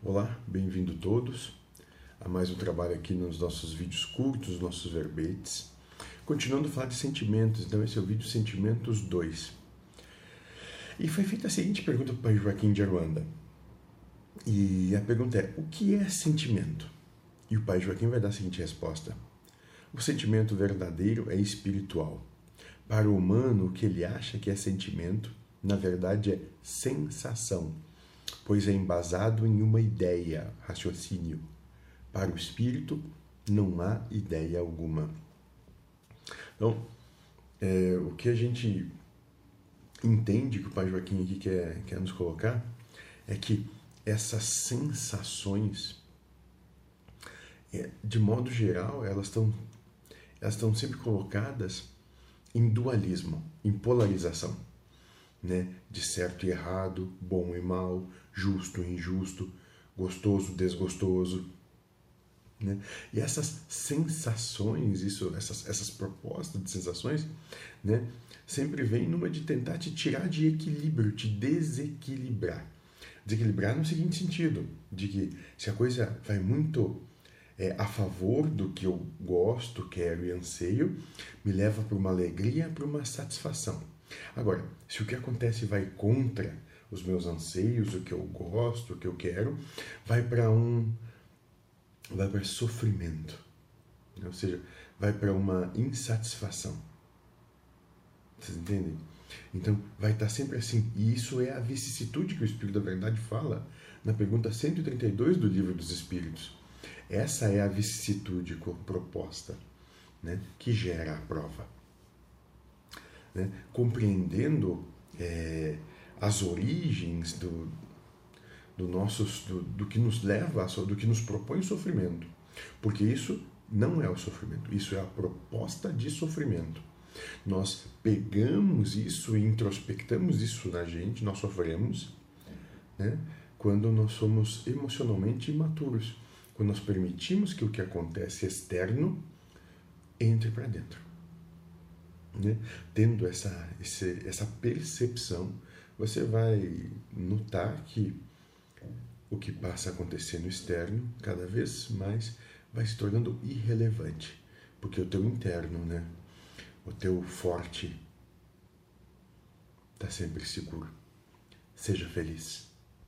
Olá, bem-vindo todos a mais um trabalho aqui nos nossos vídeos curtos, nossos verbetes. Continuando a falar de sentimentos, então esse é o vídeo Sentimentos 2. E foi feita a seguinte pergunta para Joaquim de Aruanda. E a pergunta é: o que é sentimento? E o pai Joaquim vai dar a seguinte resposta: O sentimento verdadeiro é espiritual. Para o humano, o que ele acha que é sentimento, na verdade é sensação pois é embasado em uma ideia, raciocínio. Para o espírito, não há ideia alguma. Então, é, o que a gente entende que o Pai Joaquim aqui quer, quer nos colocar é que essas sensações, é, de modo geral, elas estão elas estão sempre colocadas em dualismo, em polarização né? de certo e errado, bom e mal, justo e injusto, gostoso, desgostoso. Né? E essas sensações, isso, essas, essas propostas de sensações, né? sempre vem numa de tentar te tirar de equilíbrio, te desequilibrar. Desequilibrar no seguinte sentido, de que se a coisa vai muito é, a favor do que eu gosto, quero e anseio, me leva para uma alegria, para uma satisfação. Agora, se o que acontece vai contra os meus anseios, o que eu gosto, o que eu quero, vai para um vai para sofrimento. Ou seja, vai para uma insatisfação. Vocês entendem? Então, vai estar sempre assim. E isso é a vicissitude que o Espírito da Verdade fala na pergunta 132 do Livro dos Espíritos. Essa é a vicissitude proposta né, que gera a prova né? compreendendo é, as origens do, do, nossos, do, do que nos leva, do que nos propõe o sofrimento. Porque isso não é o sofrimento, isso é a proposta de sofrimento. Nós pegamos isso e introspectamos isso na gente, nós sofremos, né? quando nós somos emocionalmente imaturos, quando nós permitimos que o que acontece externo entre para dentro. Né? Tendo essa, esse, essa percepção, você vai notar que o que passa a acontecer no externo cada vez mais vai se tornando irrelevante, porque o teu interno, né, o teu forte está sempre seguro. Seja feliz.